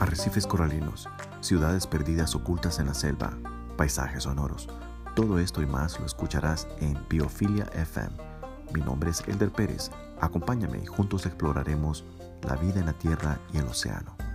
arrecifes coralinos, ciudades perdidas ocultas en la selva, paisajes sonoros. Todo esto y más lo escucharás en Biofilia FM. Mi nombre es Elder Pérez. Acompáñame y juntos exploraremos la vida en la tierra y el océano.